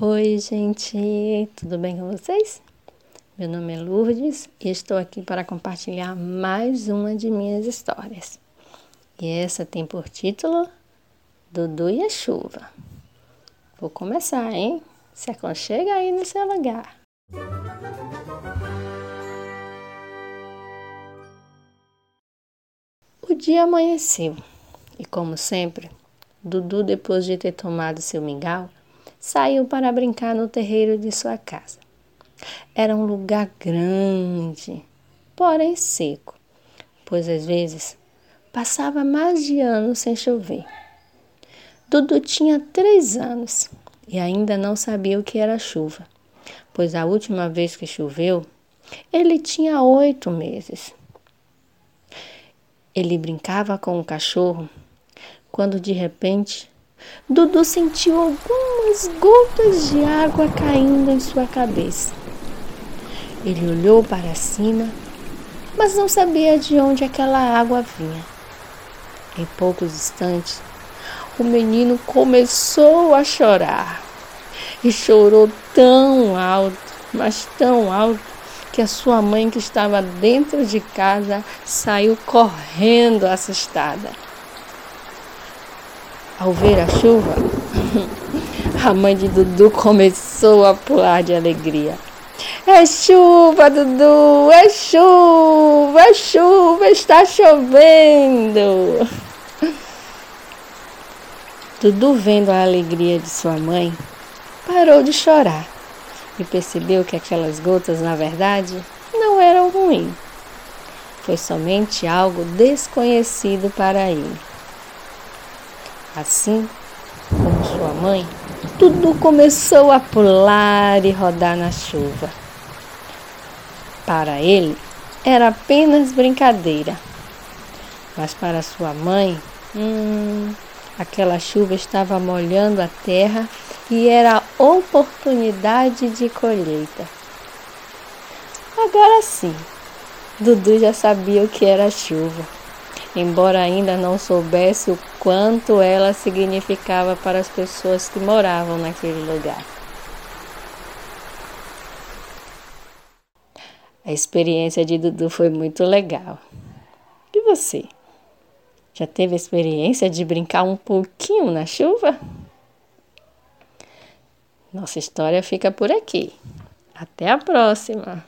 Oi, gente, tudo bem com vocês? Meu nome é Lourdes e estou aqui para compartilhar mais uma de minhas histórias. E essa tem por título Dudu e a Chuva. Vou começar, hein? Se aconchega aí no seu lugar. O dia amanheceu e, como sempre, Dudu, depois de ter tomado seu mingau, saiu para brincar no terreiro de sua casa. Era um lugar grande, porém seco, pois às vezes passava mais de ano sem chover. Dudu tinha três anos e ainda não sabia o que era chuva, pois a última vez que choveu, ele tinha oito meses. Ele brincava com o cachorro quando de repente Dudu sentiu algumas gotas de água caindo em sua cabeça. Ele olhou para cima, mas não sabia de onde aquela água vinha. Em poucos instantes, o menino começou a chorar e chorou tão alto, mas tão alto, que a sua mãe, que estava dentro de casa, saiu correndo assustada. Ao ver a chuva, a mãe de Dudu começou a pular de alegria. É chuva, Dudu! É chuva! É chuva! Está chovendo! Dudu, vendo a alegria de sua mãe, parou de chorar e percebeu que aquelas gotas, na verdade, não eram ruins. Foi somente algo desconhecido para ele. Assim como sua mãe, tudo começou a pular e rodar na chuva. Para ele, era apenas brincadeira. Mas para sua mãe, hum, aquela chuva estava molhando a terra e era oportunidade de colheita. Agora sim, Dudu já sabia o que era chuva embora ainda não soubesse o quanto ela significava para as pessoas que moravam naquele lugar. A experiência de Dudu foi muito legal. E você? Já teve a experiência de brincar um pouquinho na chuva? Nossa história fica por aqui. Até a próxima!